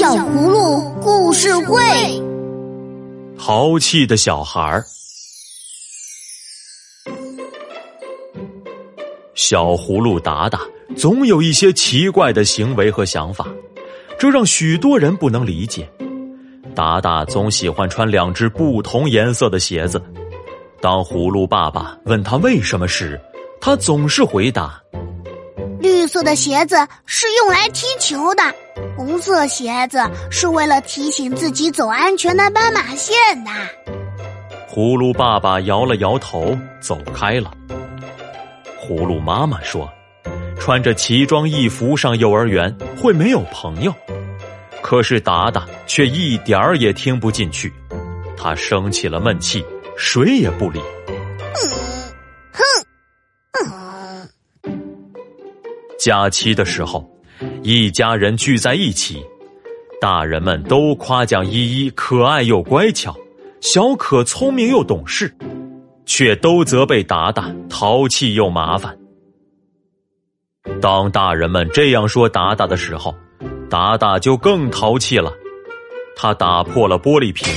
小葫芦故事会，淘气的小孩儿。小葫芦达达总有一些奇怪的行为和想法，这让许多人不能理解。达达总喜欢穿两只不同颜色的鞋子。当葫芦爸爸问他为什么时，他总是回答：“绿色的鞋子是用来踢球的。”红色鞋子是为了提醒自己走安全的斑马线的。葫芦爸爸摇了摇头，走开了。葫芦妈妈说：“穿着奇装异服上幼儿园会没有朋友。”可是达达却一点儿也听不进去，他生起了闷气，谁也不理。哼，哼。假期的时候。一家人聚在一起，大人们都夸奖依依可爱又乖巧，小可聪明又懂事，却都责备达达淘气又麻烦。当大人们这样说达达的时候，达达就更淘气了。他打破了玻璃瓶，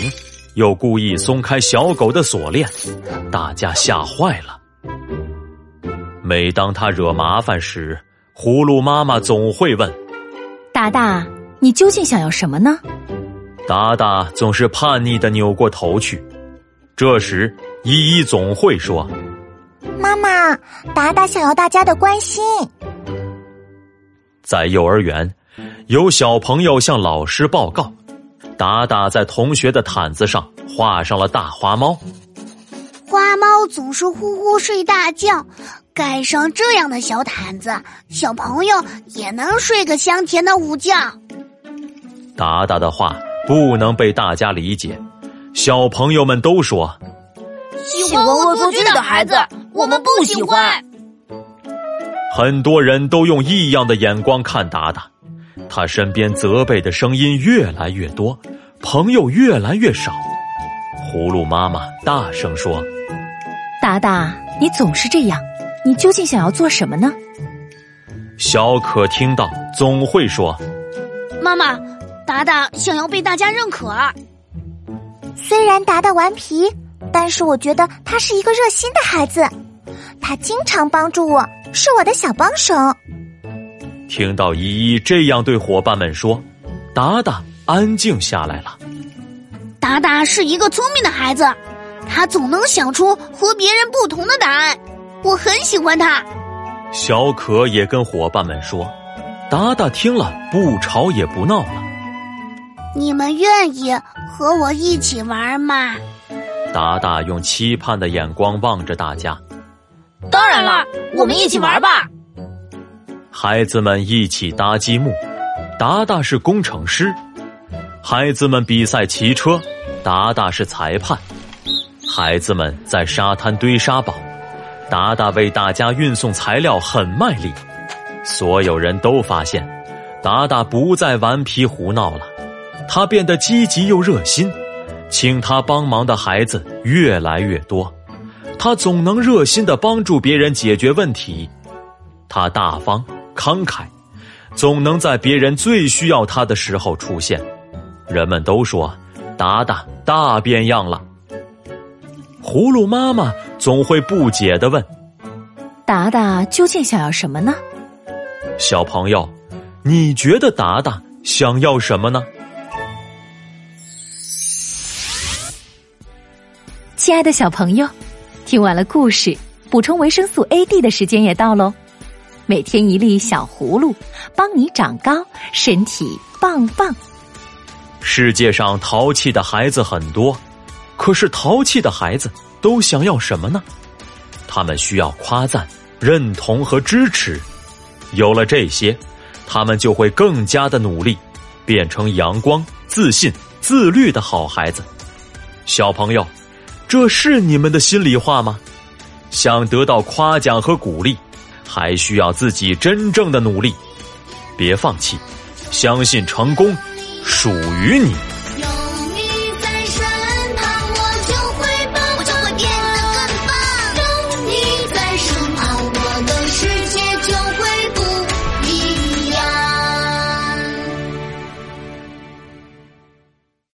又故意松开小狗的锁链，大家吓坏了。每当他惹麻烦时，葫芦妈妈总会问：“达达，你究竟想要什么呢？”达达总是叛逆的扭过头去。这时，依依总会说：“妈妈，达达想要大家的关心。”在幼儿园，有小朋友向老师报告：达达在同学的毯子上画上了大花猫。花猫总是呼呼睡大觉。盖上这样的小毯子，小朋友也能睡个香甜的午觉。达达的话不能被大家理解，小朋友们都说：“喜欢恶作剧的孩子，我们不喜欢。”很多人都用异样的眼光看达达，他身边责备的声音越来越多，朋友越来越少。葫芦妈妈大声说：“达达，你总是这样。”你究竟想要做什么呢？小可听到总会说：“妈妈，达达想要被大家认可。”虽然达达顽皮，但是我觉得他是一个热心的孩子。他经常帮助我，是我的小帮手。听到依依这样对伙伴们说，达达安静下来了。达达是一个聪明的孩子，他总能想出和别人不同的答案。我很喜欢他。小可也跟伙伴们说：“达达听了不吵也不闹了。”你们愿意和我一起玩吗？达达用期盼的眼光望着大家。当然了，我们一起玩吧。孩子们一起搭积木，达达是工程师。孩子们比赛骑车，达达是裁判。孩子们在沙滩堆沙堡。达达为大家运送材料很卖力，所有人都发现，达达不再顽皮胡闹了，他变得积极又热心，请他帮忙的孩子越来越多，他总能热心的帮助别人解决问题，他大方慷慨，总能在别人最需要他的时候出现，人们都说，达达大变样了。葫芦妈妈总会不解的问：“达达究竟想要什么呢？”小朋友，你觉得达达想要什么呢？亲爱的小朋友，听完了故事，补充维生素 A、D 的时间也到喽。每天一粒小葫芦，帮你长高，身体棒棒。世界上淘气的孩子很多。可是淘气的孩子都想要什么呢？他们需要夸赞、认同和支持。有了这些，他们就会更加的努力，变成阳光、自信、自律的好孩子。小朋友，这是你们的心里话吗？想得到夸奖和鼓励，还需要自己真正的努力。别放弃，相信成功属于你。